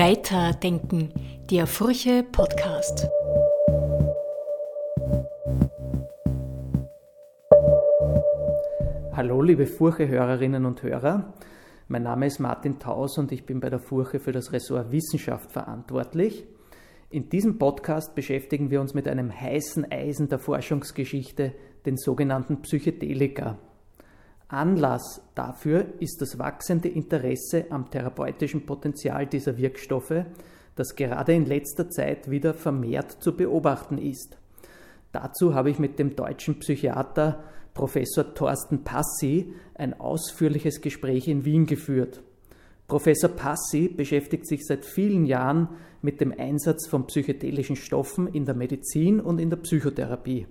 Weiterdenken, der Furche Podcast. Hallo, liebe Furche-Hörerinnen und Hörer. Mein Name ist Martin Taus und ich bin bei der Furche für das Ressort Wissenschaft verantwortlich. In diesem Podcast beschäftigen wir uns mit einem heißen Eisen der Forschungsgeschichte, den sogenannten Psychedelika. Anlass dafür ist das wachsende Interesse am therapeutischen Potenzial dieser Wirkstoffe, das gerade in letzter Zeit wieder vermehrt zu beobachten ist. Dazu habe ich mit dem deutschen Psychiater Professor Thorsten Passi ein ausführliches Gespräch in Wien geführt. Professor Passi beschäftigt sich seit vielen Jahren mit dem Einsatz von psychedelischen Stoffen in der Medizin und in der Psychotherapie.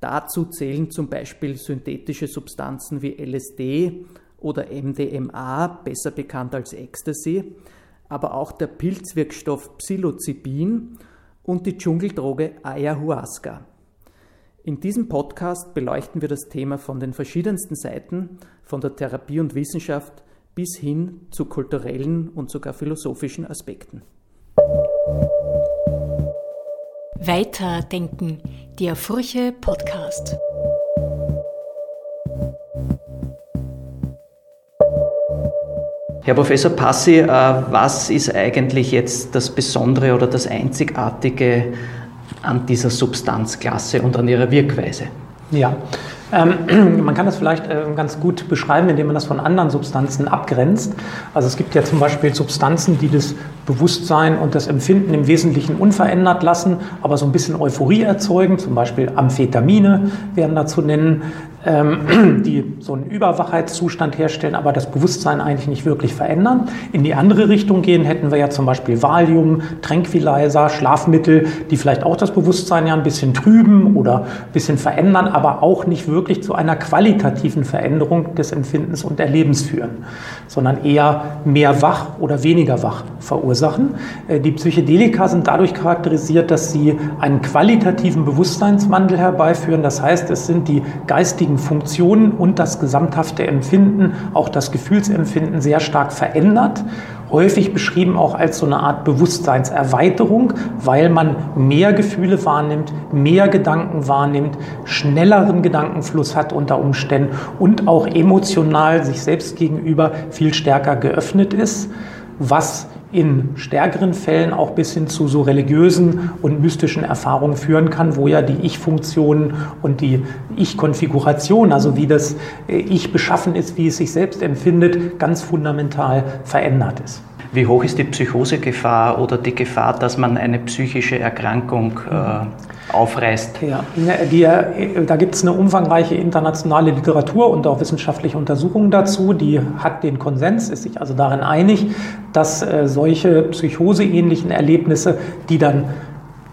Dazu zählen zum Beispiel synthetische Substanzen wie LSD oder MDMA, besser bekannt als Ecstasy, aber auch der Pilzwirkstoff Psilocybin und die Dschungeldroge Ayahuasca. In diesem Podcast beleuchten wir das Thema von den verschiedensten Seiten, von der Therapie und Wissenschaft bis hin zu kulturellen und sogar philosophischen Aspekten. Weiterdenken, der Furche Podcast. Herr Professor Passi, äh, was ist eigentlich jetzt das Besondere oder das Einzigartige an dieser Substanzklasse und an ihrer Wirkweise? Ja, ähm, man kann das vielleicht äh, ganz gut beschreiben, indem man das von anderen Substanzen abgrenzt. Also es gibt ja zum Beispiel Substanzen, die das Bewusstsein und das Empfinden im Wesentlichen unverändert lassen, aber so ein bisschen Euphorie erzeugen. Zum Beispiel Amphetamine werden da zu nennen, ähm, die so einen Überwachheitszustand herstellen, aber das Bewusstsein eigentlich nicht wirklich verändern. In die andere Richtung gehen hätten wir ja zum Beispiel Valium, Tranquilizer, Schlafmittel, die vielleicht auch das Bewusstsein ja ein bisschen trüben oder ein bisschen verändern, aber auch nicht wirklich zu einer qualitativen Veränderung des Empfindens und Erlebens führen, sondern eher mehr wach oder weniger wach verursachen. Äh, die Psychedelika sind dadurch charakterisiert, dass sie einen qualitativen Bewusstseinswandel herbeiführen. Das heißt, es sind die geistigen Funktionen und das gesamthafte Empfinden, auch das Gefühlsempfinden sehr stark verändert. Häufig beschrieben auch als so eine Art Bewusstseinserweiterung, weil man mehr Gefühle wahrnimmt, mehr Gedanken wahrnimmt, schnelleren Gedankenfluss hat unter Umständen und auch emotional sich selbst gegenüber viel stärker geöffnet ist, was in stärkeren Fällen auch bis hin zu so religiösen und mystischen Erfahrungen führen kann, wo ja die Ich-Funktion und die Ich-Konfiguration, also wie das äh, Ich beschaffen ist, wie es sich selbst empfindet, ganz fundamental verändert ist. Wie hoch ist die Psychosegefahr oder die Gefahr, dass man eine psychische Erkrankung äh, aufreißt? Ja, die, da gibt es eine umfangreiche internationale Literatur und auch wissenschaftliche Untersuchungen dazu. Die hat den Konsens, ist sich also darin einig, dass äh, solche psychoseähnlichen Erlebnisse, die dann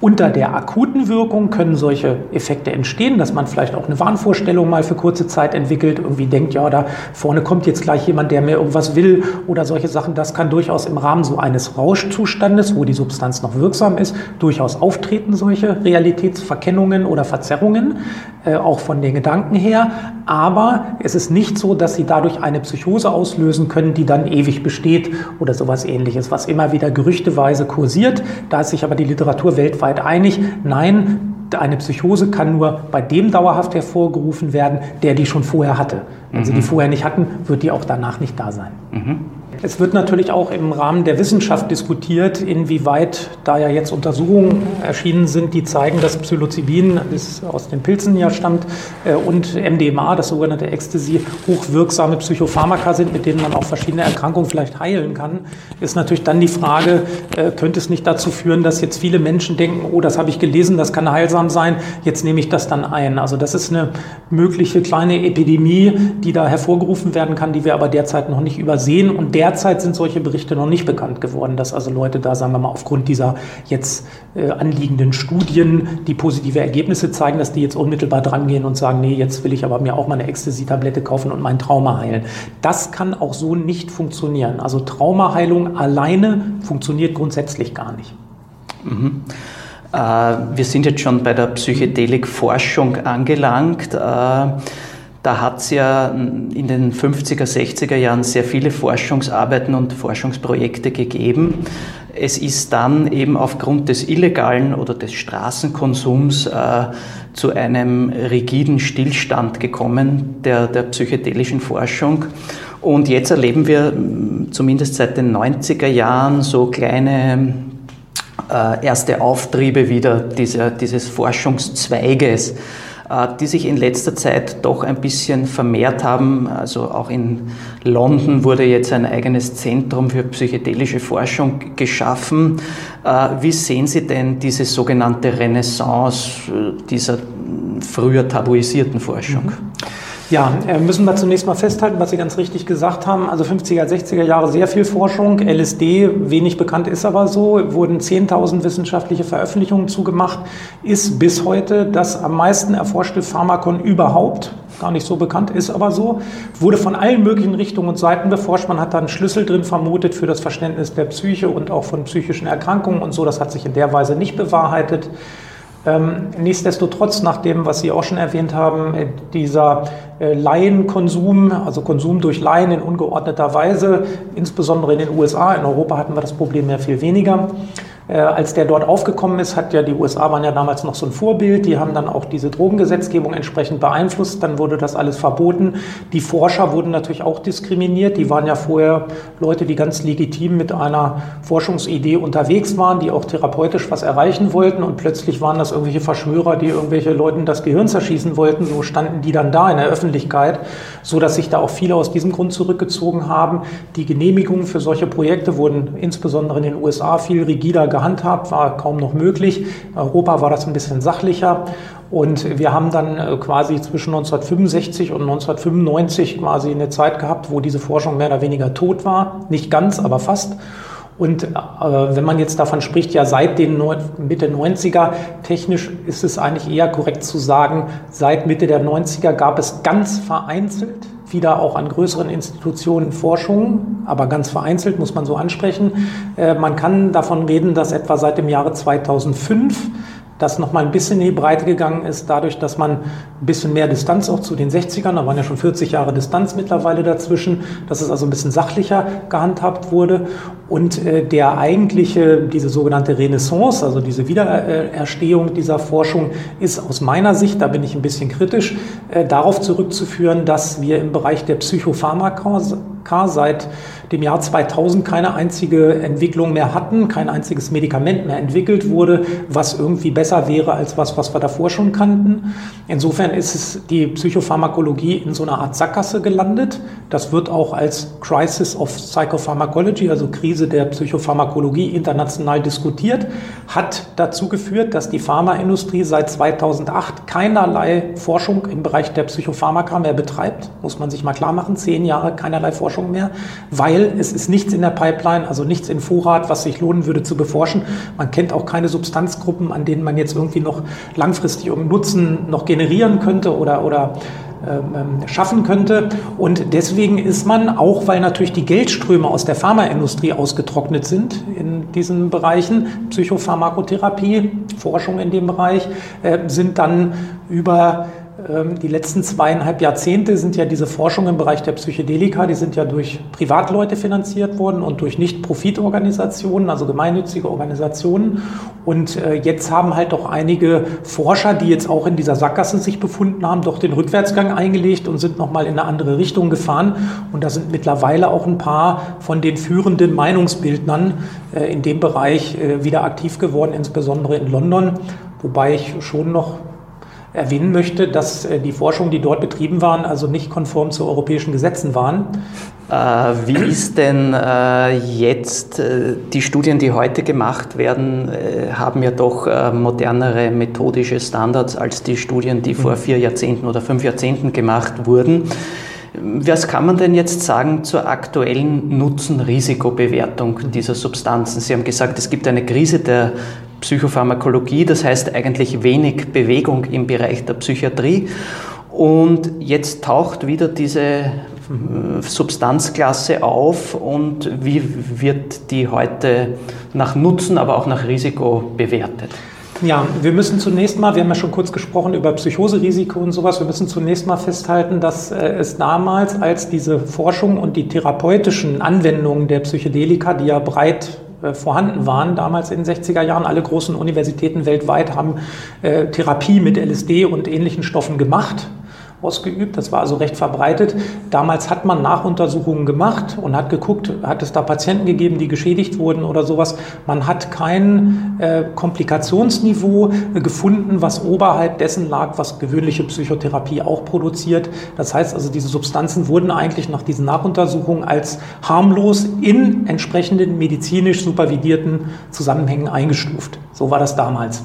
unter der akuten Wirkung können solche Effekte entstehen, dass man vielleicht auch eine Wahnvorstellung mal für kurze Zeit entwickelt, irgendwie denkt, ja, da vorne kommt jetzt gleich jemand, der mir irgendwas will oder solche Sachen. Das kann durchaus im Rahmen so eines Rauschzustandes, wo die Substanz noch wirksam ist, durchaus auftreten, solche Realitätsverkennungen oder Verzerrungen, äh, auch von den Gedanken her. Aber es ist nicht so, dass sie dadurch eine Psychose auslösen können, die dann ewig besteht oder sowas ähnliches, was immer wieder gerüchteweise kursiert. Da ist sich aber die Literatur weltweit weltweit einig, nein, eine Psychose kann nur bei dem dauerhaft hervorgerufen werden, der die schon vorher hatte. Wenn mhm. sie die vorher nicht hatten, wird die auch danach nicht da sein. Mhm. Es wird natürlich auch im Rahmen der Wissenschaft diskutiert, inwieweit da ja jetzt Untersuchungen erschienen sind, die zeigen, dass Psilocybin, das aus den Pilzen ja stammt, äh, und MDMA, das sogenannte Ecstasy, hochwirksame Psychopharmaka sind, mit denen man auch verschiedene Erkrankungen vielleicht heilen kann. Ist natürlich dann die Frage, äh, könnte es nicht dazu führen, dass jetzt viele Menschen denken, oh, das habe ich gelesen, das kann heilsam sein, jetzt nehme ich das dann ein. Also das ist eine mögliche kleine Epidemie, die da hervorgerufen werden kann, die wir aber derzeit noch nicht übersehen und der derzeit sind solche Berichte noch nicht bekannt geworden, dass also Leute da, sagen wir mal, aufgrund dieser jetzt äh, anliegenden Studien, die positive Ergebnisse zeigen, dass die jetzt unmittelbar drangehen und sagen, nee, jetzt will ich aber mir auch mal eine Ecstasy-Tablette kaufen und mein Trauma heilen. Das kann auch so nicht funktionieren. Also Traumaheilung alleine funktioniert grundsätzlich gar nicht. Mhm. Äh, wir sind jetzt schon bei der Psychedelik-Forschung angelangt. Äh, da hat es ja in den 50er, 60er Jahren sehr viele Forschungsarbeiten und Forschungsprojekte gegeben. es ist dann eben aufgrund des illegalen oder des Straßenkonsums äh, zu einem rigiden Stillstand gekommen der, der psychedelischen Forschung. Und jetzt erleben wir zumindest seit den 90er Jahren so kleine äh, erste Auftriebe wieder dieser, dieses Forschungszweiges, die sich in letzter Zeit doch ein bisschen vermehrt haben. Also auch in London wurde jetzt ein eigenes Zentrum für psychedelische Forschung geschaffen. Äh, wie sehen Sie denn diese sogenannte Renaissance dieser früher tabuisierten Forschung? Mhm. Ja, äh, müssen wir zunächst mal festhalten, was Sie ganz richtig gesagt haben. Also 50er, 60er Jahre sehr viel Forschung. LSD, wenig bekannt ist aber so, wurden 10.000 wissenschaftliche Veröffentlichungen zugemacht, ist bis heute das am meisten erforschte Pharmakon überhaupt. Gar nicht so bekannt, ist aber so. Wurde von allen möglichen Richtungen und Seiten beforscht. Man hat da einen Schlüssel drin vermutet für das Verständnis der Psyche und auch von psychischen Erkrankungen und so. Das hat sich in der Weise nicht bewahrheitet. Ähm, nichtsdestotrotz, nach dem, was Sie auch schon erwähnt haben, äh, dieser äh, Laienkonsum, also Konsum durch Laien in ungeordneter Weise, insbesondere in den USA, in Europa hatten wir das Problem ja viel weniger, äh, als der dort aufgekommen ist, hat ja die USA waren ja damals noch so ein Vorbild. Die haben dann auch diese Drogengesetzgebung entsprechend beeinflusst. Dann wurde das alles verboten. Die Forscher wurden natürlich auch diskriminiert. Die waren ja vorher Leute, die ganz legitim mit einer Forschungsidee unterwegs waren, die auch therapeutisch was erreichen wollten. Und plötzlich waren das irgendwelche Verschwörer, die irgendwelche Leuten das Gehirn zerschießen wollten. So standen die dann da in der Öffentlichkeit, so dass sich da auch viele aus diesem Grund zurückgezogen haben. Die Genehmigungen für solche Projekte wurden insbesondere in den USA viel rigider gehandhabt, war kaum noch möglich. In Europa war das ein bisschen sachlicher. Und wir haben dann äh, quasi zwischen 1965 und 1995 quasi eine Zeit gehabt, wo diese Forschung mehr oder weniger tot war. Nicht ganz, aber fast. Und äh, wenn man jetzt davon spricht, ja seit den Mitte 90er, technisch ist es eigentlich eher korrekt zu sagen, seit Mitte der 90er gab es ganz vereinzelt wieder auch an größeren Institutionen Forschung, aber ganz vereinzelt muss man so ansprechen. Äh, man kann davon reden, dass etwa seit dem Jahre 2005 das nochmal ein bisschen in die Breite gegangen ist, dadurch, dass man ein bisschen mehr Distanz auch zu den 60ern, da waren ja schon 40 Jahre Distanz mittlerweile dazwischen, dass es also ein bisschen sachlicher gehandhabt wurde. Und äh, der eigentliche, diese sogenannte Renaissance, also diese Wiedererstehung dieser Forschung ist aus meiner Sicht, da bin ich ein bisschen kritisch, äh, darauf zurückzuführen, dass wir im Bereich der Psychopharmaka seit dem Jahr 2000 keine einzige Entwicklung mehr hatten, kein einziges Medikament mehr entwickelt wurde, was irgendwie besser wäre als was, was wir davor schon kannten. Insofern ist es die Psychopharmakologie in so einer Art Sackgasse gelandet. Das wird auch als Crisis of Psychopharmacology, also Krise der Psychopharmakologie, international diskutiert, hat dazu geführt, dass die Pharmaindustrie seit 2008 keinerlei Forschung im Bereich der Psychopharmaka mehr betreibt. Muss man sich mal klar machen, zehn Jahre keinerlei Forschung mehr, weil es ist nichts in der Pipeline, also nichts in Vorrat, was sich lohnen würde zu beforschen. Man kennt auch keine Substanzgruppen, an denen man jetzt irgendwie noch langfristig irgendeinen Nutzen noch generieren könnte oder, oder ähm, ähm, schaffen könnte. Und deswegen ist man, auch weil natürlich die Geldströme aus der Pharmaindustrie ausgetrocknet sind in diesen Bereichen, Psychopharmakotherapie, Forschung in dem Bereich, äh, sind dann über die letzten zweieinhalb Jahrzehnte sind ja diese Forschung im Bereich der Psychedelika, die sind ja durch Privatleute finanziert worden und durch Nicht-Profitorganisationen, also gemeinnützige Organisationen. Und äh, jetzt haben halt auch einige Forscher, die jetzt auch in dieser Sackgasse sich befunden haben, doch den Rückwärtsgang eingelegt und sind nochmal in eine andere Richtung gefahren. Und da sind mittlerweile auch ein paar von den führenden Meinungsbildnern äh, in dem Bereich äh, wieder aktiv geworden, insbesondere in London. Wobei ich schon noch erwähnen möchte, dass äh, die Forschungen, die dort betrieben waren, also nicht konform zu europäischen Gesetzen waren. Äh, wie ist denn äh, jetzt die Studien, die heute gemacht werden, haben ja doch modernere methodische Standards als die Studien, die vor mhm. vier Jahrzehnten oder fünf Jahrzehnten gemacht wurden. Was kann man denn jetzt sagen zur aktuellen Nutzen-Risikobewertung dieser Substanzen? Sie haben gesagt, es gibt eine Krise der Psychopharmakologie, das heißt eigentlich wenig Bewegung im Bereich der Psychiatrie. Und jetzt taucht wieder diese äh, Substanzklasse auf und wie wird die heute nach Nutzen, aber auch nach Risiko bewertet? Ja, wir müssen zunächst mal, wir haben ja schon kurz gesprochen über Psychoserisiko und sowas, wir müssen zunächst mal festhalten, dass äh, es damals, als diese Forschung und die therapeutischen Anwendungen der Psychedelika, die ja breit vorhanden waren. Damals in den 60er Jahren, alle großen Universitäten weltweit haben äh, Therapie mit LSD und ähnlichen Stoffen gemacht ausgeübt. Das war also recht verbreitet. Damals hat man Nachuntersuchungen gemacht und hat geguckt, hat es da Patienten gegeben, die geschädigt wurden oder sowas. Man hat kein äh, Komplikationsniveau äh, gefunden, was oberhalb dessen lag, was gewöhnliche Psychotherapie auch produziert. Das heißt also, diese Substanzen wurden eigentlich nach diesen Nachuntersuchungen als harmlos in entsprechenden medizinisch supervidierten Zusammenhängen eingestuft. So war das damals.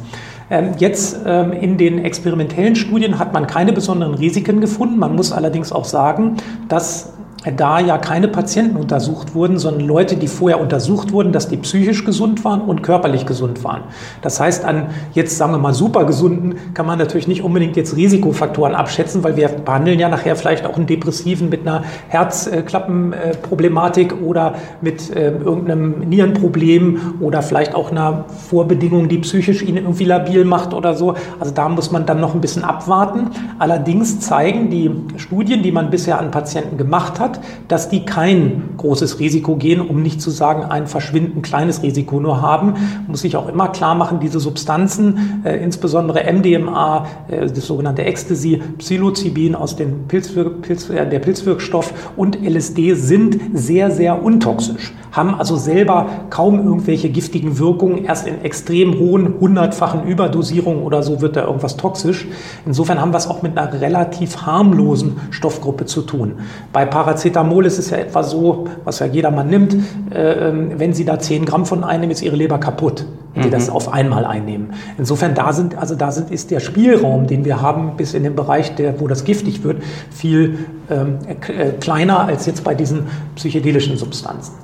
Ähm, jetzt ähm, in den experimentellen Studien hat man keine besonderen Risiken gefunden. Man muss allerdings auch sagen, dass da ja keine Patienten untersucht wurden, sondern Leute, die vorher untersucht wurden, dass die psychisch gesund waren und körperlich gesund waren. Das heißt, an jetzt sagen wir mal supergesunden kann man natürlich nicht unbedingt jetzt Risikofaktoren abschätzen, weil wir behandeln ja nachher vielleicht auch einen Depressiven mit einer Herzklappenproblematik oder mit äh, irgendeinem Nierenproblem oder vielleicht auch einer Vorbedingung, die psychisch ihn irgendwie labil macht oder so. Also da muss man dann noch ein bisschen abwarten. Allerdings zeigen die Studien, die man bisher an Patienten gemacht hat, hat, dass die kein großes Risiko gehen, um nicht zu sagen ein verschwindend kleines Risiko nur haben. Muss ich auch immer klar machen, diese Substanzen, äh, insbesondere MDMA, äh, das sogenannte Ecstasy, Psilocybin aus dem Pilzwirk Pilz, äh, der Pilzwirkstoff und LSD sind sehr, sehr untoxisch, haben also selber kaum irgendwelche giftigen Wirkungen. Erst in extrem hohen, hundertfachen Überdosierungen oder so wird da irgendwas toxisch. Insofern haben wir es auch mit einer relativ harmlosen Stoffgruppe zu tun. Bei Paracetamol Paracetamol ist es ja etwa so, was ja jedermann nimmt, äh, ähm, wenn Sie da 10 Gramm von einnehmen, ist Ihre Leber kaputt, wenn mhm. Sie das auf einmal einnehmen. Insofern da sind, also da sind, ist der Spielraum, den wir haben, bis in den Bereich, der, wo das giftig wird, viel ähm, äh, kleiner als jetzt bei diesen psychedelischen Substanzen.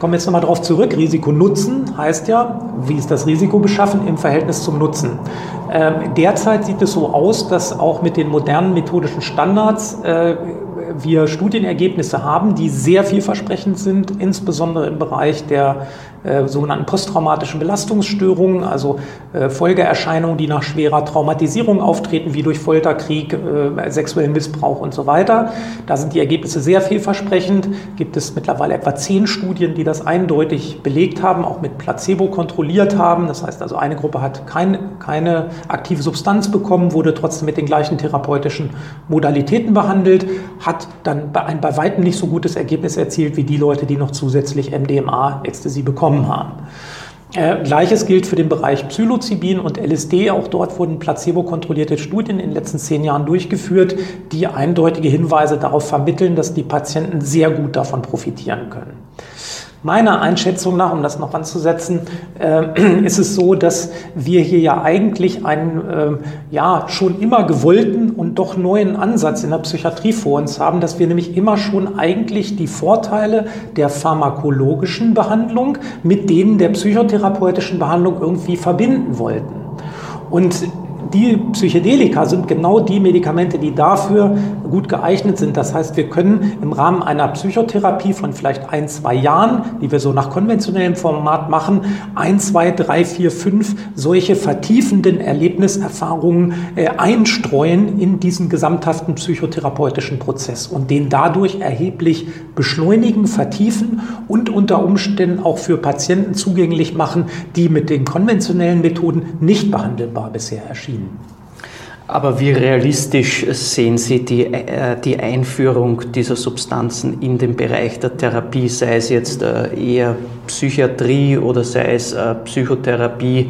Kommen wir jetzt nochmal darauf zurück. Risiko-Nutzen heißt ja, wie ist das Risiko beschaffen im Verhältnis zum Nutzen? Ähm, derzeit sieht es so aus, dass auch mit den modernen methodischen Standards äh, wir Studienergebnisse haben, die sehr vielversprechend sind, insbesondere im Bereich der äh, sogenannten posttraumatischen Belastungsstörungen, also äh, Folgeerscheinungen, die nach schwerer Traumatisierung auftreten, wie durch Folter, Krieg, äh, sexuellen Missbrauch und so weiter. Da sind die Ergebnisse sehr vielversprechend. Gibt es mittlerweile etwa zehn Studien, die das eindeutig belegt haben, auch mit Placebo kontrolliert haben. Das heißt also, eine Gruppe hat kein, keine aktive Substanz bekommen, wurde trotzdem mit den gleichen therapeutischen Modalitäten behandelt, hat dann ein bei weitem nicht so gutes Ergebnis erzielt wie die Leute, die noch zusätzlich MDMA, Ecstasy bekommen bekommen haben. Äh, Gleiches gilt für den Bereich Psilocybin und LSD. Auch dort wurden placebo-kontrollierte Studien in den letzten zehn Jahren durchgeführt, die eindeutige Hinweise darauf vermitteln, dass die Patienten sehr gut davon profitieren können. Meiner Einschätzung nach, um das noch anzusetzen, äh, ist es so, dass wir hier ja eigentlich einen äh, ja schon immer gewollten und doch neuen Ansatz in der Psychiatrie vor uns haben, dass wir nämlich immer schon eigentlich die Vorteile der pharmakologischen Behandlung mit denen der psychotherapeutischen Behandlung irgendwie verbinden wollten. Und die Psychedelika sind genau die Medikamente, die dafür gut geeignet sind. Das heißt, wir können im Rahmen einer Psychotherapie von vielleicht ein, zwei Jahren, die wir so nach konventionellem Format machen, ein, zwei, drei, vier, fünf solche vertiefenden Erlebniserfahrungen äh, einstreuen in diesen gesamthaften psychotherapeutischen Prozess und den dadurch erheblich beschleunigen, vertiefen und unter Umständen auch für Patienten zugänglich machen, die mit den konventionellen Methoden nicht behandelbar bisher erschienen. Aber wie realistisch sehen Sie die, äh, die Einführung dieser Substanzen in den Bereich der Therapie, sei es jetzt äh, eher Psychiatrie oder sei es äh, Psychotherapie?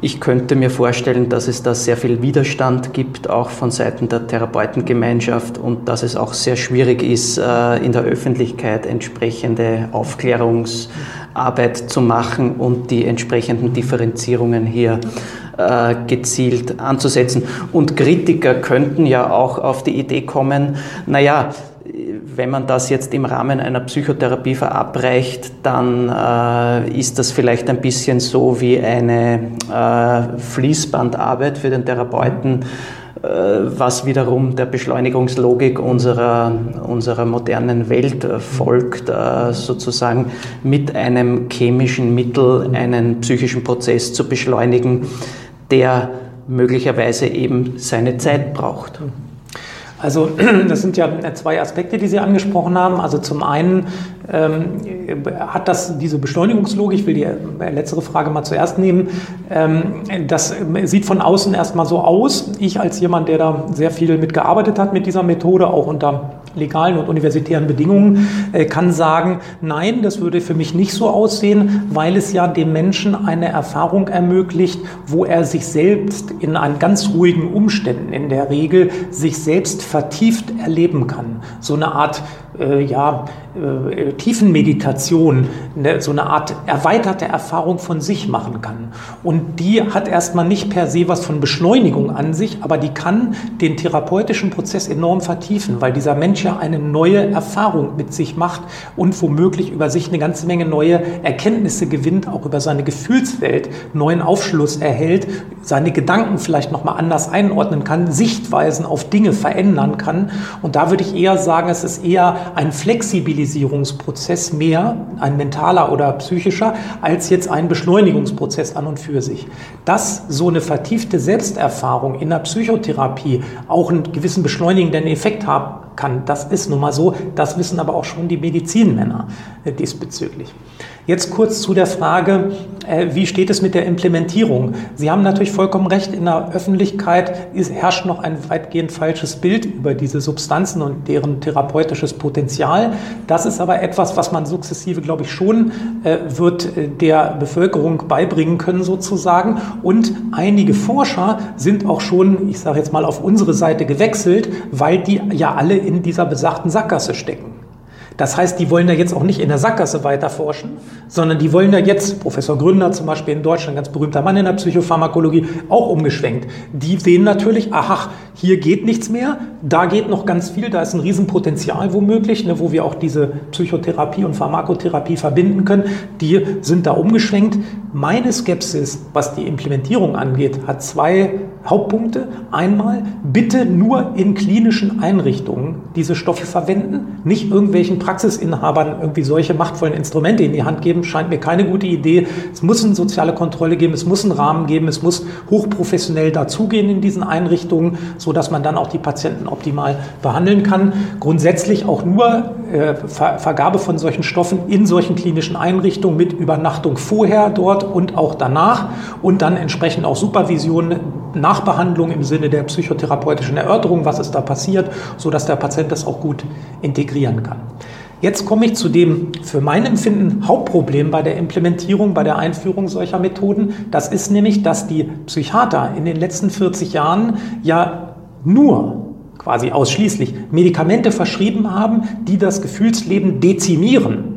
Ich könnte mir vorstellen, dass es da sehr viel Widerstand gibt, auch von Seiten der Therapeutengemeinschaft und dass es auch sehr schwierig ist, in der Öffentlichkeit entsprechende Aufklärungsarbeit zu machen und die entsprechenden Differenzierungen hier äh, gezielt anzusetzen. Und Kritiker könnten ja auch auf die Idee kommen, naja, wenn man das jetzt im Rahmen einer Psychotherapie verabreicht, dann äh, ist das vielleicht ein bisschen so wie eine äh, Fließbandarbeit für den Therapeuten, äh, was wiederum der Beschleunigungslogik unserer, unserer modernen Welt äh, folgt, äh, sozusagen mit einem chemischen Mittel einen psychischen Prozess zu beschleunigen der möglicherweise eben seine Zeit braucht. Also das sind ja zwei Aspekte, die Sie angesprochen haben. Also zum einen ähm, hat das diese Beschleunigungslogik, ich will die letztere Frage mal zuerst nehmen, ähm, das sieht von außen erstmal so aus. Ich als jemand, der da sehr viel mitgearbeitet hat mit dieser Methode, auch unter legalen und universitären Bedingungen, äh, kann sagen, nein, das würde für mich nicht so aussehen, weil es ja dem Menschen eine Erfahrung ermöglicht, wo er sich selbst in an ganz ruhigen Umständen in der Regel sich selbst vertieft erleben kann. So eine Art äh, ja, äh, Tiefenmeditation, ne, so eine Art erweiterte Erfahrung von sich machen kann. Und die hat erstmal nicht per se was von Beschleunigung an sich, aber die kann den therapeutischen Prozess enorm vertiefen, weil dieser Mensch ja eine neue Erfahrung mit sich macht und womöglich über sich eine ganze Menge neue Erkenntnisse gewinnt, auch über seine Gefühlswelt, neuen Aufschluss erhält, seine Gedanken vielleicht nochmal anders einordnen kann, Sichtweisen auf Dinge verändern kann. Und da würde ich eher sagen, es ist eher ein Flexibilisierungsprozess mehr, ein mentaler oder psychischer, als jetzt ein Beschleunigungsprozess an und für sich. Dass so eine vertiefte Selbsterfahrung in der Psychotherapie auch einen gewissen beschleunigenden Effekt haben kann, das ist nun mal so. Das wissen aber auch schon die Medizinmänner äh, diesbezüglich. Jetzt kurz zu der Frage, wie steht es mit der Implementierung? Sie haben natürlich vollkommen recht, in der Öffentlichkeit herrscht noch ein weitgehend falsches Bild über diese Substanzen und deren therapeutisches Potenzial. Das ist aber etwas, was man sukzessive, glaube ich, schon äh, wird äh, der Bevölkerung beibringen können sozusagen. Und einige Forscher sind auch schon, ich sage jetzt mal, auf unsere Seite gewechselt, weil die ja alle in dieser besagten Sackgasse stecken. Das heißt, die wollen ja jetzt auch nicht in der Sackgasse weiter forschen, sondern die wollen ja jetzt, Professor Gründer zum Beispiel in Deutschland, ganz berühmter Mann in der Psychopharmakologie, auch umgeschwenkt. Die sehen natürlich, aha, hier geht nichts mehr, da geht noch ganz viel, da ist ein Riesenpotenzial womöglich, ne, wo wir auch diese Psychotherapie und Pharmakotherapie verbinden können. Die sind da umgeschwenkt. Meine Skepsis, was die Implementierung angeht, hat zwei Hauptpunkte. Einmal, bitte nur in klinischen Einrichtungen diese Stoffe verwenden, nicht irgendwelchen Praxisinhabern irgendwie solche machtvollen Instrumente in die Hand geben, scheint mir keine gute Idee. Es muss eine soziale Kontrolle geben, es muss einen Rahmen geben, es muss hochprofessionell dazugehen in diesen Einrichtungen, so dass man dann auch die Patienten optimal behandeln kann. Grundsätzlich auch nur äh, Ver Vergabe von solchen Stoffen in solchen klinischen Einrichtungen mit Übernachtung vorher dort und auch danach und dann entsprechend auch Supervision, Nachbehandlung im Sinne der psychotherapeutischen Erörterung, was ist da passiert, so dass der Patient das auch gut integrieren kann. Jetzt komme ich zu dem für mein Empfinden Hauptproblem bei der Implementierung, bei der Einführung solcher Methoden. Das ist nämlich, dass die Psychiater in den letzten 40 Jahren ja nur quasi ausschließlich Medikamente verschrieben haben, die das Gefühlsleben dezimieren.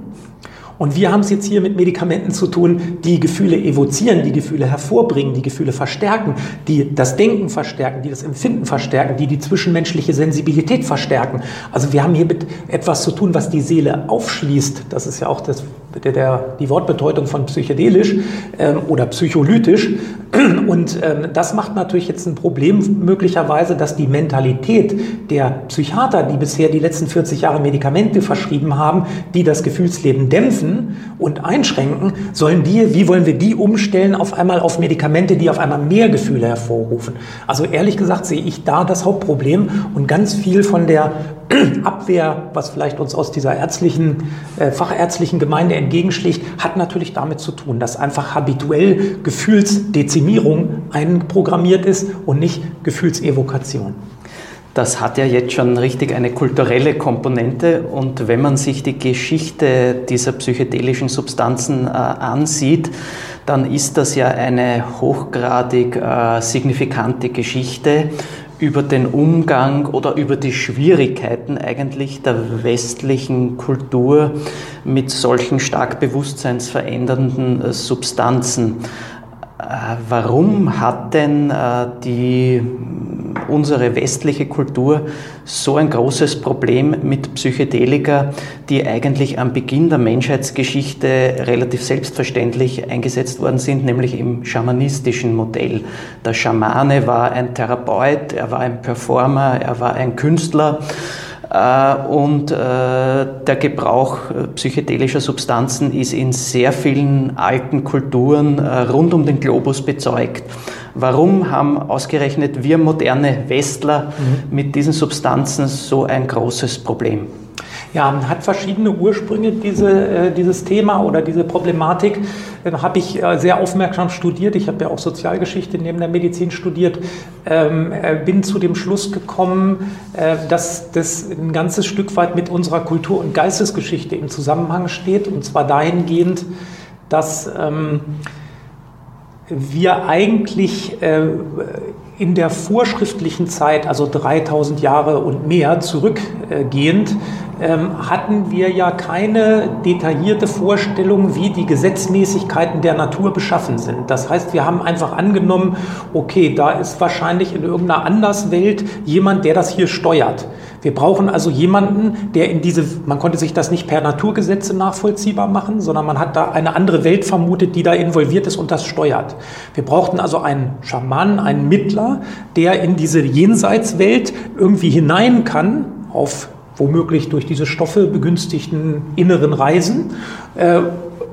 Und wir haben es jetzt hier mit Medikamenten zu tun, die Gefühle evozieren, die Gefühle hervorbringen, die Gefühle verstärken, die das Denken verstärken, die das Empfinden verstärken, die die zwischenmenschliche Sensibilität verstärken. Also wir haben hier mit etwas zu tun, was die Seele aufschließt. Das ist ja auch das der, der, die Wortbedeutung von psychedelisch ähm, oder psycholytisch. Und ähm, das macht natürlich jetzt ein Problem möglicherweise, dass die Mentalität der Psychiater, die bisher die letzten 40 Jahre Medikamente verschrieben haben, die das Gefühlsleben dämpfen und einschränken, sollen die, wie wollen wir die umstellen auf einmal auf Medikamente, die auf einmal mehr Gefühle hervorrufen? Also ehrlich gesagt sehe ich da das Hauptproblem und ganz viel von der Abwehr, was vielleicht uns aus dieser ärztlichen, äh, fachärztlichen Gemeinde entgegenschlägt, hat natürlich damit zu tun, dass einfach habituell Gefühlsdezimierung einprogrammiert ist und nicht Gefühlsevokation. Das hat ja jetzt schon richtig eine kulturelle Komponente und wenn man sich die Geschichte dieser psychedelischen Substanzen äh, ansieht, dann ist das ja eine hochgradig äh, signifikante Geschichte über den Umgang oder über die Schwierigkeiten eigentlich der westlichen Kultur mit solchen stark bewusstseinsverändernden äh, Substanzen. Äh, warum hat denn äh, die unsere westliche Kultur so ein großes Problem mit Psychedelika, die eigentlich am Beginn der Menschheitsgeschichte relativ selbstverständlich eingesetzt worden sind, nämlich im schamanistischen Modell. Der Schamane war ein Therapeut, er war ein Performer, er war ein Künstler. Äh, und äh, der Gebrauch psychedelischer Substanzen ist in sehr vielen alten Kulturen äh, rund um den Globus bezeugt. Warum haben ausgerechnet wir moderne Westler mhm. mit diesen Substanzen so ein großes Problem? Ja, hat verschiedene Ursprünge, diese, äh, dieses Thema oder diese Problematik. Äh, habe ich äh, sehr aufmerksam studiert. Ich habe ja auch Sozialgeschichte neben der Medizin studiert. Ähm, äh, bin zu dem Schluss gekommen, dass das ein ganzes Stück weit mit unserer Kultur- und Geistesgeschichte im Zusammenhang steht. Und zwar dahingehend, dass ähm, wir eigentlich in der vorschriftlichen Zeit, also 3000 Jahre und mehr zurückgehend, ähm, hatten wir ja keine detaillierte Vorstellung, wie die Gesetzmäßigkeiten der Natur beschaffen sind. Das heißt, wir haben einfach angenommen, okay, da ist wahrscheinlich in irgendeiner Anderswelt jemand, der das hier steuert. Wir brauchen also jemanden, der in diese, man konnte sich das nicht per Naturgesetze nachvollziehbar machen, sondern man hat da eine andere Welt vermutet, die da involviert ist und das steuert. Wir brauchten also einen Schamanen, einen Mittler, der in diese Jenseitswelt irgendwie hinein kann, auf womöglich durch diese Stoffe begünstigten inneren Reisen äh,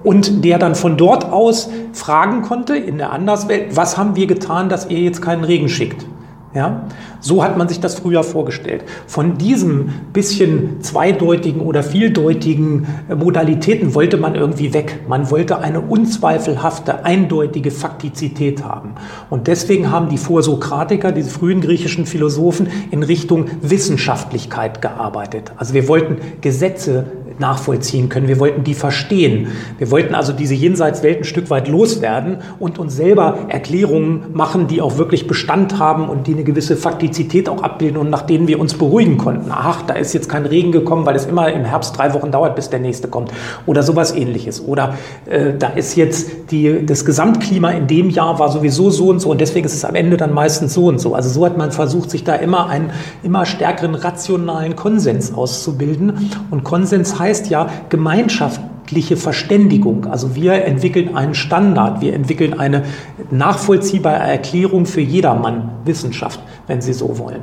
und der dann von dort aus fragen konnte in der Anderswelt, was haben wir getan, dass ihr jetzt keinen Regen schickt? Ja? So hat man sich das früher vorgestellt. Von diesem bisschen zweideutigen oder vieldeutigen äh, Modalitäten wollte man irgendwie weg. Man wollte eine unzweifelhafte, eindeutige Faktizität haben. Und deswegen haben die Vorsokratiker, diese frühen griechischen Philosophen, in Richtung Wissenschaftlichkeit gearbeitet. Also wir wollten Gesetze nachvollziehen können. Wir wollten die verstehen. Wir wollten also diese Jenseitswelt ein Stück weit loswerden und uns selber Erklärungen machen, die auch wirklich Bestand haben und die eine gewisse Faktizität auch abbilden und nach denen wir uns beruhigen konnten. Ach, da ist jetzt kein Regen gekommen, weil es immer im Herbst drei Wochen dauert, bis der nächste kommt. Oder sowas ähnliches. Oder äh, da ist jetzt die, das Gesamtklima in dem Jahr war sowieso so und so und deswegen ist es am Ende dann meistens so und so. Also so hat man versucht, sich da immer einen immer stärkeren rationalen Konsens auszubilden. Und Konsens heißt ja gemeinschaftliche Verständigung. Also wir entwickeln einen Standard, wir entwickeln eine nachvollziehbare Erklärung für jedermann Wissenschaft, wenn Sie so wollen.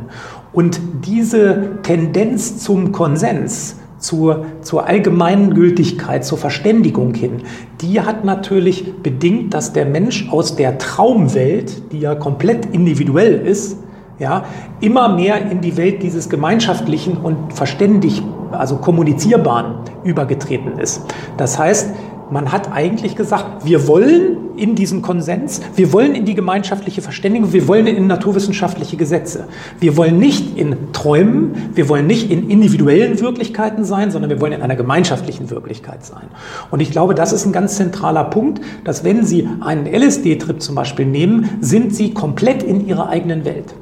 Und diese Tendenz zum Konsens, zur, zur allgemeinen Gültigkeit, zur Verständigung hin, die hat natürlich bedingt, dass der Mensch aus der Traumwelt, die ja komplett individuell ist, ja, immer mehr in die Welt dieses gemeinschaftlichen und verständig, also kommunizierbaren übergetreten ist. Das heißt, man hat eigentlich gesagt, wir wollen in diesen Konsens, wir wollen in die gemeinschaftliche Verständigung, wir wollen in naturwissenschaftliche Gesetze. Wir wollen nicht in Träumen, wir wollen nicht in individuellen Wirklichkeiten sein, sondern wir wollen in einer gemeinschaftlichen Wirklichkeit sein. Und ich glaube, das ist ein ganz zentraler Punkt, dass wenn Sie einen LSD-Trip zum Beispiel nehmen, sind Sie komplett in Ihrer eigenen Welt.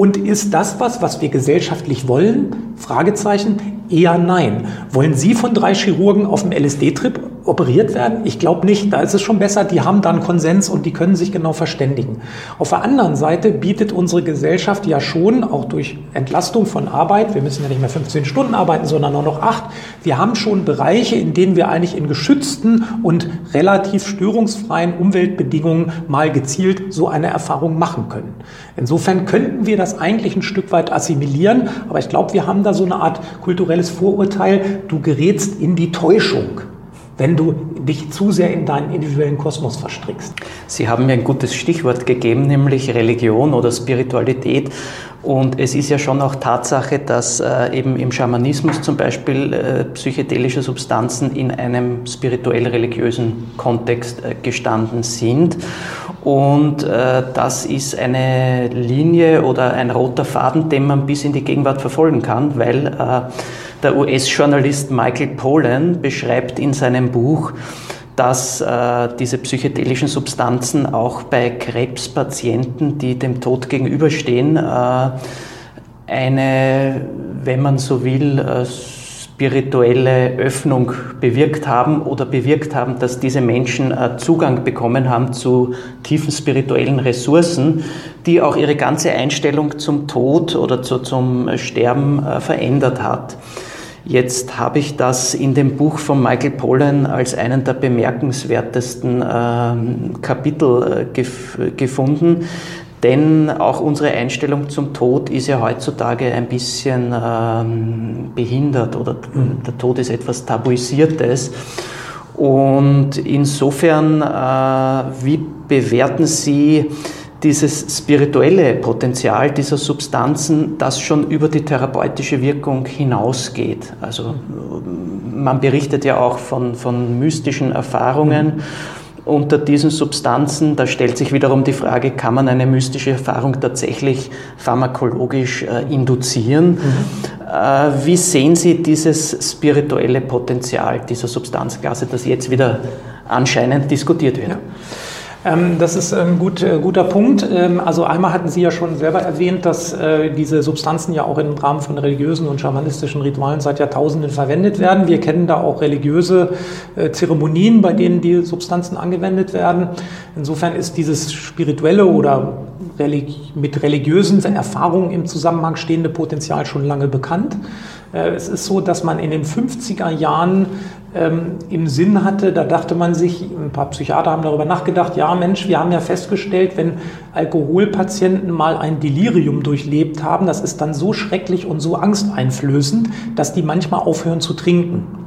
Und ist das was, was wir gesellschaftlich wollen? Fragezeichen. Eher nein. Wollen Sie von drei Chirurgen auf dem LSD-Trip operiert werden? Ich glaube nicht. Da ist es schon besser. Die haben dann Konsens und die können sich genau verständigen. Auf der anderen Seite bietet unsere Gesellschaft ja schon, auch durch Entlastung von Arbeit, wir müssen ja nicht mehr 15 Stunden arbeiten, sondern nur noch acht. Wir haben schon Bereiche, in denen wir eigentlich in geschützten und relativ störungsfreien Umweltbedingungen mal gezielt so eine Erfahrung machen können. Insofern könnten wir das eigentlich ein Stück weit assimilieren, aber ich glaube, wir haben da so eine Art kulturelles Vorurteil, du gerätst in die Täuschung wenn du dich zu sehr in deinen individuellen Kosmos verstrickst. Sie haben mir ein gutes Stichwort gegeben, nämlich Religion oder Spiritualität. Und es ist ja schon auch Tatsache, dass äh, eben im Schamanismus zum Beispiel äh, psychedelische Substanzen in einem spirituell-religiösen Kontext äh, gestanden sind. Und äh, das ist eine Linie oder ein roter Faden, den man bis in die Gegenwart verfolgen kann, weil äh, der US-Journalist Michael Pollan beschreibt in seinem Buch, dass äh, diese psychedelischen Substanzen auch bei Krebspatienten, die dem Tod gegenüberstehen, äh, eine, wenn man so will, äh, spirituelle Öffnung bewirkt haben oder bewirkt haben, dass diese Menschen äh, Zugang bekommen haben zu tiefen spirituellen Ressourcen, die auch ihre ganze Einstellung zum Tod oder zu, zum Sterben äh, verändert hat. Jetzt habe ich das in dem Buch von Michael Pollan als einen der bemerkenswertesten äh, Kapitel äh, gef gefunden, denn auch unsere Einstellung zum Tod ist ja heutzutage ein bisschen ähm, behindert oder mhm. der Tod ist etwas Tabuisiertes. Und insofern, äh, wie bewerten Sie dieses spirituelle Potenzial dieser Substanzen, das schon über die therapeutische Wirkung hinausgeht. Also man berichtet ja auch von, von mystischen Erfahrungen unter diesen Substanzen. Da stellt sich wiederum die Frage, kann man eine mystische Erfahrung tatsächlich pharmakologisch äh, induzieren? Mhm. Äh, wie sehen Sie dieses spirituelle Potenzial dieser Substanzklasse, das jetzt wieder anscheinend diskutiert wird? Ja. Ähm, das ist ein gut, äh, guter Punkt. Ähm, also einmal hatten Sie ja schon selber erwähnt, dass äh, diese Substanzen ja auch im Rahmen von religiösen und schamanistischen Ritualen seit Jahrtausenden verwendet werden. Wir kennen da auch religiöse äh, Zeremonien, bei denen die Substanzen angewendet werden. Insofern ist dieses spirituelle oder mit religiösen Erfahrungen im Zusammenhang stehende Potenzial schon lange bekannt. Es ist so, dass man in den 50er Jahren ähm, im Sinn hatte. Da dachte man sich, ein paar Psychiater haben darüber nachgedacht, ja Mensch, wir haben ja festgestellt, wenn Alkoholpatienten mal ein Delirium durchlebt haben, das ist dann so schrecklich und so angsteinflößend, dass die manchmal aufhören zu trinken.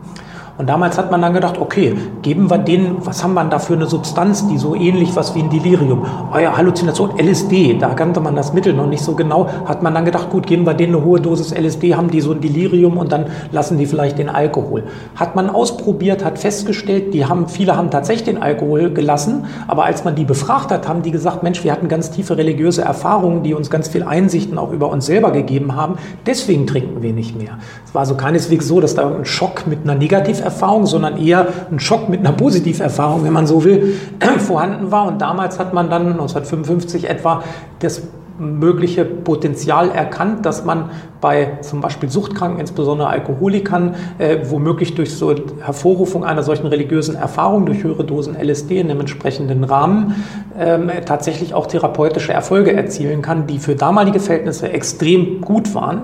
Und damals hat man dann gedacht, okay, geben wir denen, was haben wir da für eine Substanz, die so ähnlich was wie ein Delirium? Ja, Halluzination, LSD, da kannte man das Mittel noch nicht so genau, hat man dann gedacht, gut, geben wir denen eine hohe Dosis LSD, haben die so ein Delirium und dann lassen die vielleicht den Alkohol. Hat man ausprobiert, hat festgestellt, die haben, viele haben tatsächlich den Alkohol gelassen, aber als man die befragt hat, haben die gesagt, Mensch, wir hatten ganz tiefe religiöse Erfahrungen, die uns ganz viel Einsichten auch über uns selber gegeben haben, deswegen trinken wir nicht mehr. Es war also keineswegs so, dass da ein Schock mit einer Negativ Negativerfahrung, sondern eher ein Schock mit einer Positiverfahrung, wenn man so will, vorhanden war. Und damals hat man dann 1955 etwa das mögliche Potenzial erkannt, dass man bei zum Beispiel Suchtkranken, insbesondere Alkoholikern, äh, womöglich durch so Hervorrufung einer solchen religiösen Erfahrung, durch höhere Dosen LSD in einem entsprechenden Rahmen, ähm, tatsächlich auch therapeutische Erfolge erzielen kann, die für damalige Verhältnisse extrem gut waren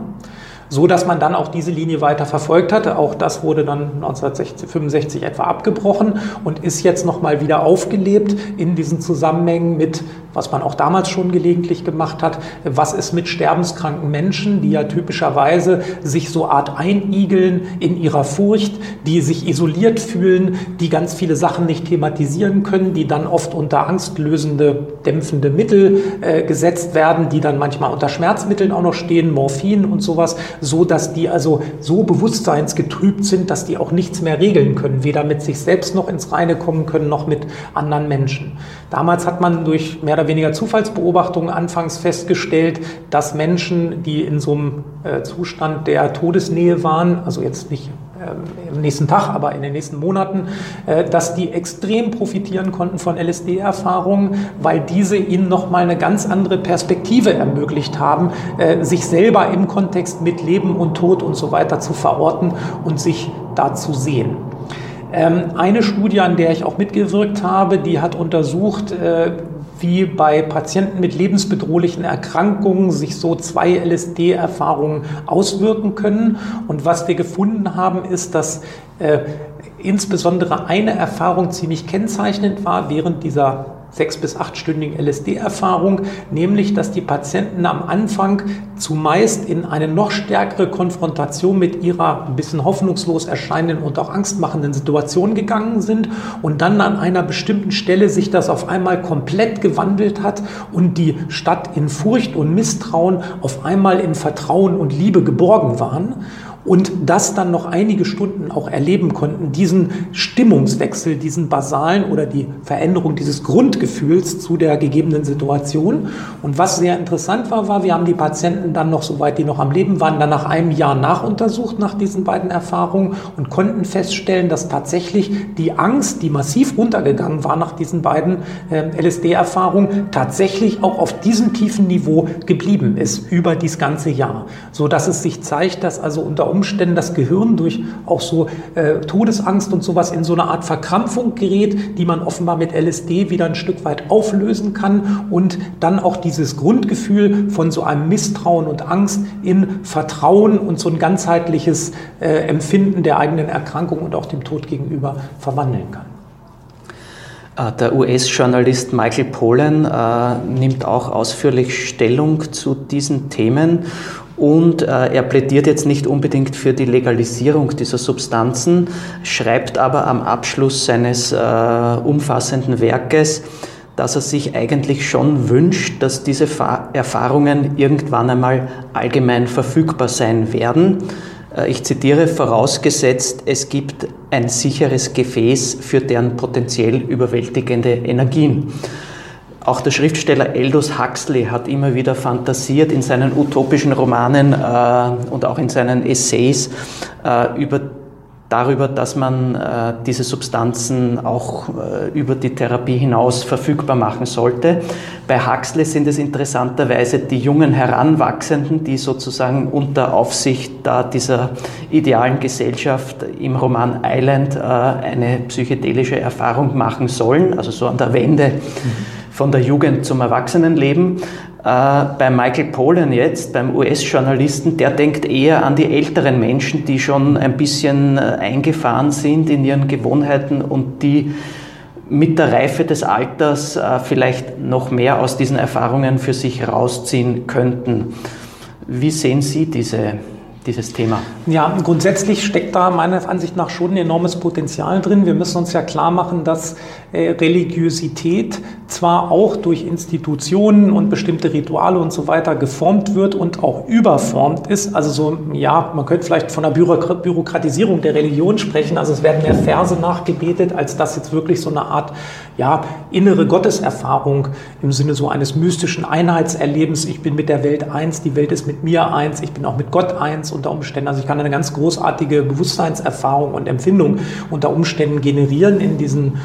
so dass man dann auch diese Linie weiter verfolgt hatte. Auch das wurde dann 1965 etwa abgebrochen und ist jetzt nochmal wieder aufgelebt in diesen Zusammenhängen mit, was man auch damals schon gelegentlich gemacht hat, was ist mit sterbenskranken Menschen, die ja typischerweise sich so Art einigeln in ihrer Furcht, die sich isoliert fühlen, die ganz viele Sachen nicht thematisieren können, die dann oft unter angstlösende, dämpfende Mittel äh, gesetzt werden, die dann manchmal unter Schmerzmitteln auch noch stehen, Morphin und sowas so dass die also so bewusstseinsgetrübt sind, dass die auch nichts mehr regeln können, weder mit sich selbst noch ins Reine kommen können, noch mit anderen Menschen. Damals hat man durch mehr oder weniger Zufallsbeobachtungen anfangs festgestellt, dass Menschen, die in so einem äh, Zustand der Todesnähe waren, also jetzt nicht ähm, im nächsten Tag, aber in den nächsten Monaten, äh, dass die extrem profitieren konnten von LSD-Erfahrungen, weil diese ihnen nochmal eine ganz andere Perspektive ermöglicht haben, äh, sich selber im Kontext mit Leben und Tod und so weiter zu verorten und sich da zu sehen. Ähm, eine Studie, an der ich auch mitgewirkt habe, die hat untersucht, wie bei Patienten mit lebensbedrohlichen Erkrankungen sich so zwei LSD-Erfahrungen auswirken können. Und was wir gefunden haben, ist, dass äh, insbesondere eine Erfahrung ziemlich kennzeichnend war während dieser sechs- bis achtstündigen LSD-Erfahrung, nämlich dass die Patienten am Anfang zumeist in eine noch stärkere Konfrontation mit ihrer ein bisschen hoffnungslos erscheinenden und auch angstmachenden Situation gegangen sind und dann an einer bestimmten Stelle sich das auf einmal komplett gewandelt hat und die statt in Furcht und Misstrauen auf einmal in Vertrauen und Liebe geborgen waren und das dann noch einige Stunden auch erleben konnten, diesen Stimmungswechsel, diesen basalen oder die Veränderung dieses Grundgefühls zu der gegebenen Situation. Und was sehr interessant war, war, wir haben die Patienten dann noch, soweit die noch am Leben waren, dann nach einem Jahr nachuntersucht nach diesen beiden Erfahrungen und konnten feststellen, dass tatsächlich die Angst, die massiv runtergegangen war nach diesen beiden äh, LSD-Erfahrungen, tatsächlich auch auf diesem tiefen Niveau geblieben ist über dieses ganze Jahr, so dass es sich zeigt, dass also unter Umständen das Gehirn durch auch so äh, Todesangst und sowas in so eine Art Verkrampfung gerät, die man offenbar mit LSD wieder ein Stück weit auflösen kann und dann auch dieses Grundgefühl von so einem Misstrauen und Angst in Vertrauen und so ein ganzheitliches äh, Empfinden der eigenen Erkrankung und auch dem Tod gegenüber verwandeln kann. Äh, der US-Journalist Michael Pollan äh, nimmt auch ausführlich Stellung zu diesen Themen und äh, er plädiert jetzt nicht unbedingt für die Legalisierung dieser Substanzen, schreibt aber am Abschluss seines äh, umfassenden Werkes, dass er sich eigentlich schon wünscht, dass diese Erfahrungen irgendwann einmal allgemein verfügbar sein werden. Äh, ich zitiere, vorausgesetzt, es gibt ein sicheres Gefäß für deren potenziell überwältigende Energien. Auch der Schriftsteller Aldous Huxley hat immer wieder fantasiert in seinen utopischen Romanen äh, und auch in seinen Essays äh, über darüber, dass man äh, diese Substanzen auch äh, über die Therapie hinaus verfügbar machen sollte. Bei Huxley sind es interessanterweise die jungen Heranwachsenden, die sozusagen unter Aufsicht da dieser idealen Gesellschaft im Roman Island äh, eine psychedelische Erfahrung machen sollen, also so an der Wende. Mhm von der Jugend zum Erwachsenenleben. Äh, bei Michael Pollan jetzt, beim US-Journalisten, der denkt eher an die älteren Menschen, die schon ein bisschen äh, eingefahren sind in ihren Gewohnheiten und die mit der Reife des Alters äh, vielleicht noch mehr aus diesen Erfahrungen für sich rausziehen könnten. Wie sehen Sie diese dieses Thema? Ja, grundsätzlich steckt da meiner Ansicht nach schon ein enormes Potenzial drin. Wir müssen uns ja klar machen, dass Religiosität zwar auch durch Institutionen und bestimmte Rituale und so weiter geformt wird und auch überformt ist. Also so, ja, man könnte vielleicht von der Bürokratisierung der Religion sprechen. Also es werden mehr Verse nachgebetet, als dass jetzt wirklich so eine Art, ja, innere Gotteserfahrung im Sinne so eines mystischen Einheitserlebens. Ich bin mit der Welt eins, die Welt ist mit mir eins, ich bin auch mit Gott eins unter Umständen. Also ich kann eine ganz großartige Bewusstseinserfahrung und Empfindung unter Umständen generieren in diesen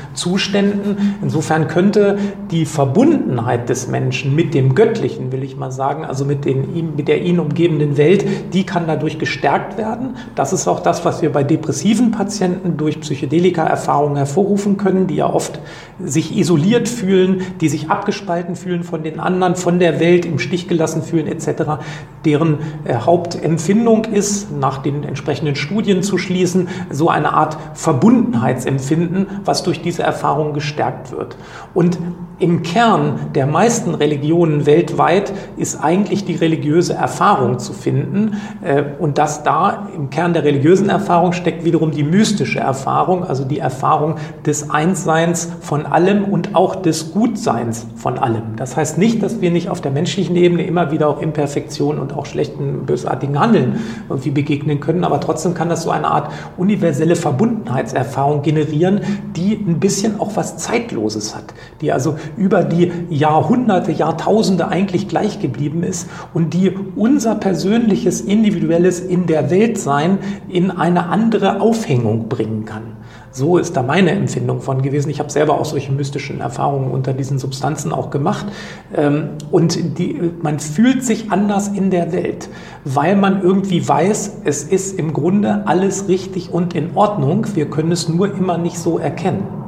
Zuständen. Insofern könnte die Verbundenheit des Menschen mit dem Göttlichen, will ich mal sagen, also mit, den, mit der ihn umgebenden Welt, die kann dadurch gestärkt werden. Das ist auch das, was wir bei depressiven Patienten durch Psychedelika-Erfahrungen hervorrufen können, die ja oft sich isoliert fühlen, die sich abgespalten fühlen von den anderen, von der Welt, im Stich gelassen fühlen etc., deren äh, Hauptempfindung ist, nach den entsprechenden Studien zu schließen, so eine Art Verbundenheitsempfinden, was durch diese Erfahrung gestärkt wird. Und im Kern der meisten Religionen weltweit ist eigentlich die religiöse Erfahrung zu finden. Äh, und dass da im Kern der religiösen Erfahrung steckt wiederum die mystische Erfahrung, also die Erfahrung des Einsseins von allem und auch des Gutseins von allem. Das heißt nicht, dass wir nicht auf der menschlichen Ebene immer wieder auch Imperfektionen und auch schlechten, bösartigen Handeln irgendwie begegnen können, aber trotzdem kann das so eine Art universelle Verbundenheitserfahrung generieren, die ein bisschen auch was Zeitloses hat, die also über die Jahrhunderte, Jahrtausende eigentlich gleich geblieben ist und die unser persönliches, individuelles in der Welt sein in eine andere Aufhängung bringen kann. So ist da meine Empfindung von gewesen. Ich habe selber auch solche mystischen Erfahrungen unter diesen Substanzen auch gemacht. Ähm, und die, man fühlt sich anders in der Welt, weil man irgendwie weiß, es ist im Grunde alles richtig und in Ordnung. Wir können es nur immer nicht so erkennen.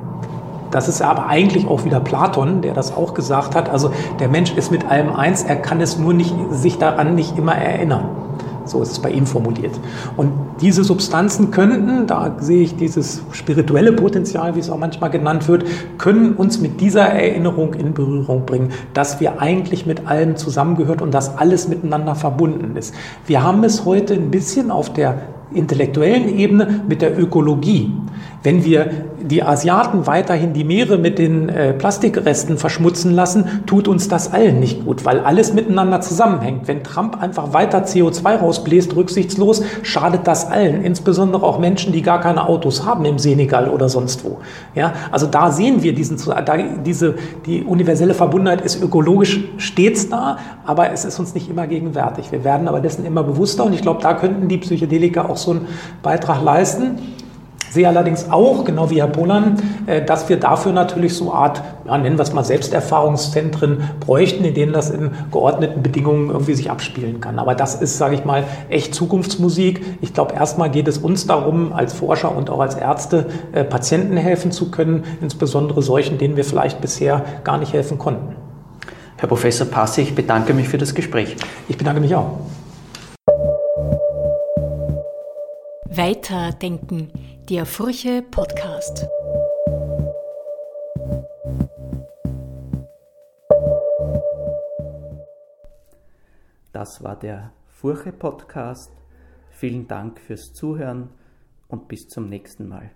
Das ist aber eigentlich auch wieder Platon, der das auch gesagt hat. Also der Mensch ist mit allem eins, er kann es nur nicht, sich daran nicht immer erinnern. So ist es bei ihm formuliert. Und diese Substanzen könnten, da sehe ich dieses spirituelle Potenzial, wie es auch manchmal genannt wird, können uns mit dieser Erinnerung in Berührung bringen, dass wir eigentlich mit allem zusammengehört und dass alles miteinander verbunden ist. Wir haben es heute ein bisschen auf der intellektuellen Ebene mit der Ökologie. Wenn wir die Asiaten weiterhin die Meere mit den äh, Plastikresten verschmutzen lassen, tut uns das allen nicht gut, weil alles miteinander zusammenhängt. Wenn Trump einfach weiter CO2 rausbläst, rücksichtslos, schadet das allen, insbesondere auch Menschen, die gar keine Autos haben im Senegal oder sonst wo. Ja, also da sehen wir diesen, da, diese, die universelle Verbundenheit ist ökologisch stets da, aber es ist uns nicht immer gegenwärtig. Wir werden aber dessen immer bewusster und ich glaube, da könnten die Psychedelika auch so einen Beitrag leisten sehe allerdings auch, genau wie Herr Polan, äh, dass wir dafür natürlich so Art, ja, nennen wir es mal Selbsterfahrungszentren bräuchten, in denen das in geordneten Bedingungen irgendwie sich abspielen kann. Aber das ist, sage ich mal, echt Zukunftsmusik. Ich glaube, erstmal geht es uns darum, als Forscher und auch als Ärzte äh, Patienten helfen zu können, insbesondere solchen, denen wir vielleicht bisher gar nicht helfen konnten. Herr Professor Passi, ich bedanke mich für das Gespräch. Ich bedanke mich auch. Weiterdenken der Furche Podcast. Das war der Furche Podcast. Vielen Dank fürs Zuhören und bis zum nächsten Mal.